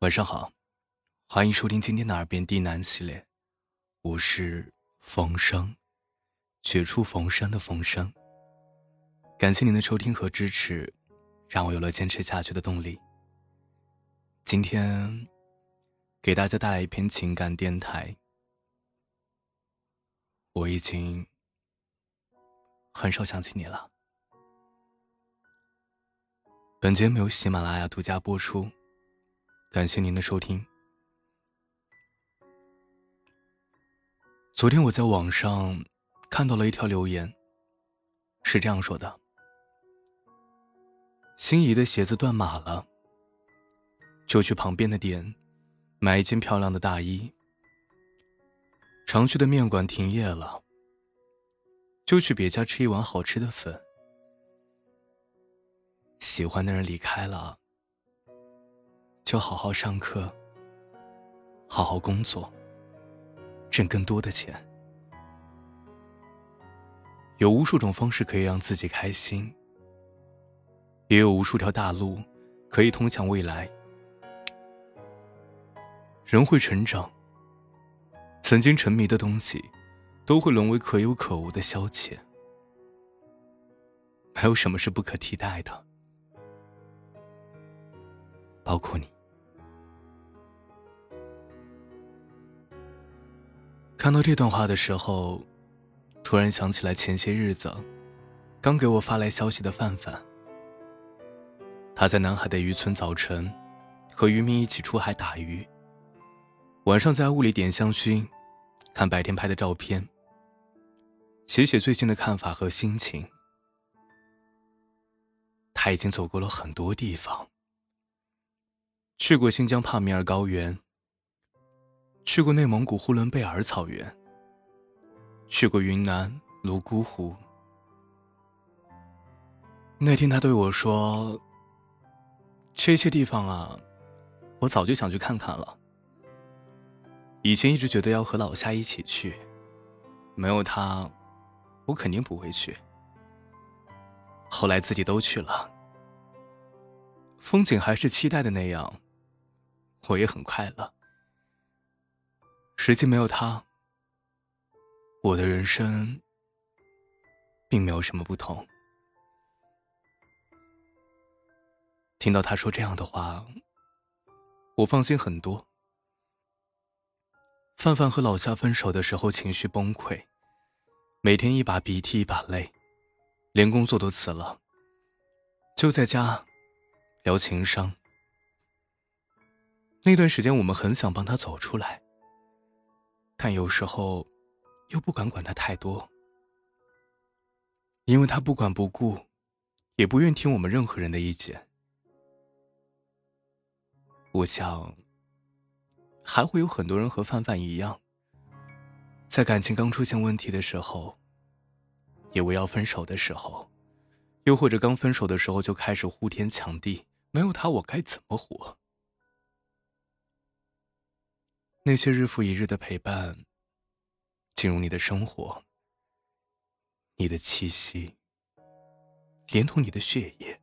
晚上好，欢迎收听今天的《耳边低喃》系列，我是冯生，绝处逢生的冯生。感谢您的收听和支持，让我有了坚持下去的动力。今天给大家带来一篇情感电台，我已经很少想起你了。本节目由喜马拉雅独家播出。感谢您的收听。昨天我在网上看到了一条留言，是这样说的：“心仪的鞋子断码了，就去旁边的店买一件漂亮的大衣；常去的面馆停业了，就去别家吃一碗好吃的粉；喜欢的人离开了。”就好好上课，好好工作，挣更多的钱。有无数种方式可以让自己开心，也有无数条大路可以通向未来。人会成长，曾经沉迷的东西，都会沦为可有可无的消遣。没有什么是不可替代的，包括你。看到这段话的时候，突然想起来前些日子，刚给我发来消息的范范。他在南海的渔村，早晨和渔民一起出海打鱼，晚上在屋里点香薰，看白天拍的照片，写写最近的看法和心情。他已经走过了很多地方，去过新疆帕米尔高原。去过内蒙古呼伦贝尔草原，去过云南泸沽湖。那天他对我说：“这些地方啊，我早就想去看看了。以前一直觉得要和老夏一起去，没有他，我肯定不会去。后来自己都去了，风景还是期待的那样，我也很快乐。”实际没有他，我的人生并没有什么不同。听到他说这样的话，我放心很多。范范和老夏分手的时候情绪崩溃，每天一把鼻涕一把泪，连工作都辞了，就在家聊情商。那段时间，我们很想帮他走出来。但有时候，又不敢管他太多，因为他不管不顾，也不愿听我们任何人的意见。我想，还会有很多人和范范一样，在感情刚出现问题的时候，以为要分手的时候，又或者刚分手的时候就开始呼天抢地，没有他我该怎么活？那些日复一日的陪伴，进入你的生活，你的气息，连同你的血液。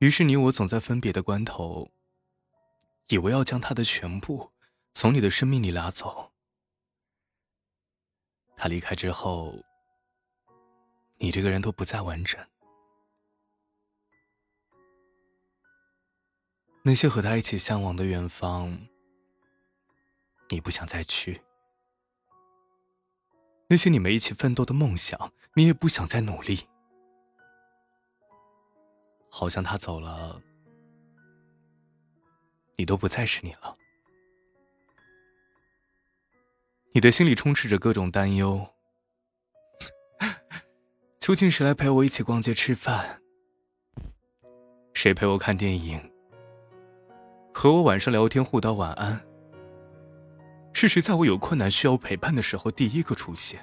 于是你我总在分别的关头，以为要将他的全部从你的生命里拉走。他离开之后，你这个人都不再完整。那些和他一起向往的远方，你不想再去；那些你们一起奋斗的梦想，你也不想再努力。好像他走了，你都不再是你了。你的心里充斥着各种担忧：究竟谁来陪我一起逛街吃饭？谁陪我看电影？和我晚上聊天互道晚安，是谁在我有困难需要陪伴的时候第一个出现？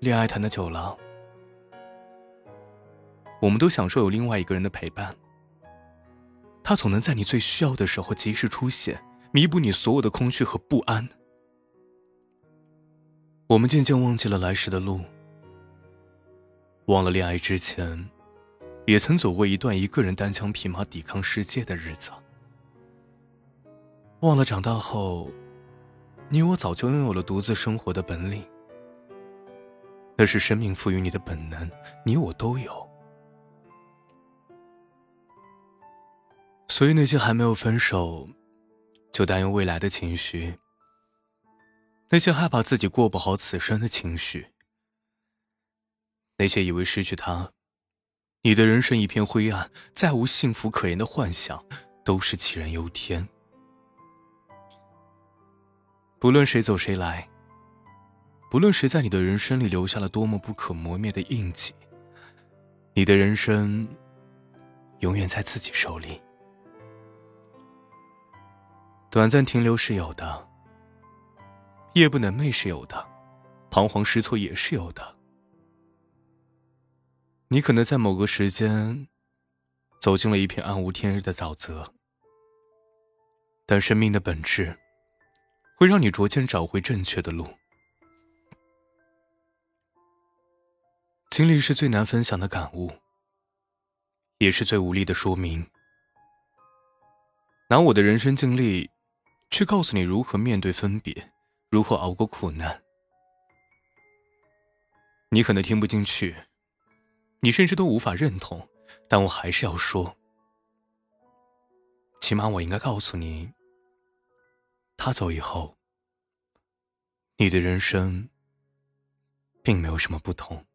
恋爱谈的久了，我们都享受有另外一个人的陪伴，他总能在你最需要的时候及时出现，弥补你所有的空虚和不安。我们渐渐忘记了来时的路，忘了恋爱之前，也曾走过一段一个人单枪匹马抵抗世界的日子。忘了长大后，你我早就拥有了独自生活的本领。那是生命赋予你的本能，你我都有。所以那些还没有分手，就担忧未来的情绪，那些害怕自己过不好此生的情绪，那些以为失去他，你的人生一片灰暗，再无幸福可言的幻想，都是杞人忧天。不论谁走谁来。不论谁在你的人生里留下了多么不可磨灭的印记，你的人生永远在自己手里。短暂停留是有的，夜不能寐是有的，彷徨失措也是有的。你可能在某个时间走进了一片暗无天日的沼泽，但生命的本质会让你逐渐找回正确的路。经历是最难分享的感悟，也是最无力的说明。拿我的人生经历，去告诉你如何面对分别，如何熬过苦难。你可能听不进去，你甚至都无法认同，但我还是要说。起码我应该告诉你，他走以后，你的人生并没有什么不同。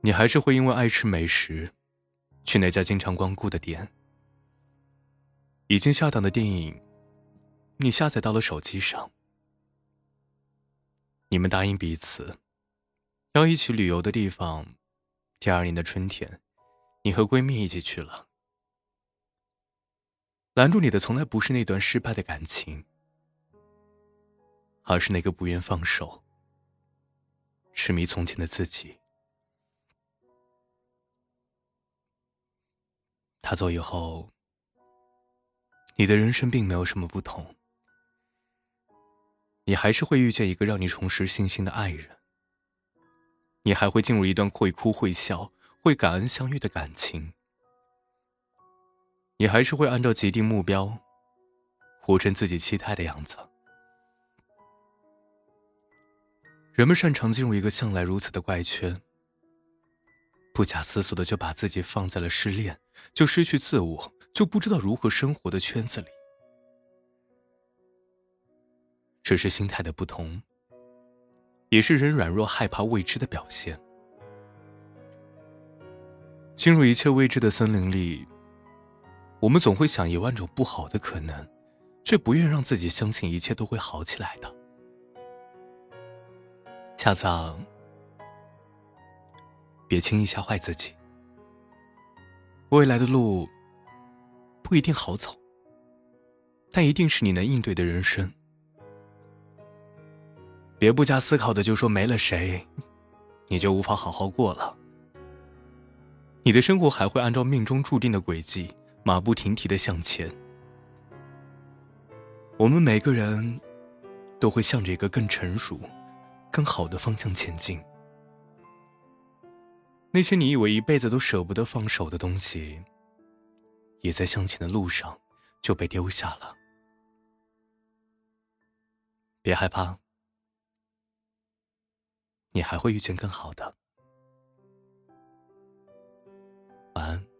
你还是会因为爱吃美食，去那家经常光顾的店。已经下档的电影，你下载到了手机上。你们答应彼此，要一起旅游的地方，第二年的春天，你和闺蜜一起去了。拦住你的从来不是那段失败的感情，而是那个不愿放手、痴迷从前的自己。他走以后，你的人生并没有什么不同。你还是会遇见一个让你重拾信心的爱人，你还会进入一段会哭会笑、会感恩相遇的感情，你还是会按照既定目标，活成自己期待的样子。人们擅长进入一个向来如此的怪圈。不假思索的就把自己放在了失恋，就失去自我，就不知道如何生活的圈子里。只是心态的不同，也是人软弱害怕未知的表现。进入一切未知的森林里，我们总会想一万种不好的可能，却不愿让自己相信一切都会好起来的。下次啊。别轻易吓坏自己。未来的路不一定好走，但一定是你能应对的人生。别不加思考的就说没了谁，你就无法好好过了。你的生活还会按照命中注定的轨迹，马不停蹄的向前。我们每个人都会向着一个更成熟、更好的方向前进。那些你以为一辈子都舍不得放手的东西，也在向前的路上就被丢下了。别害怕，你还会遇见更好的。晚安。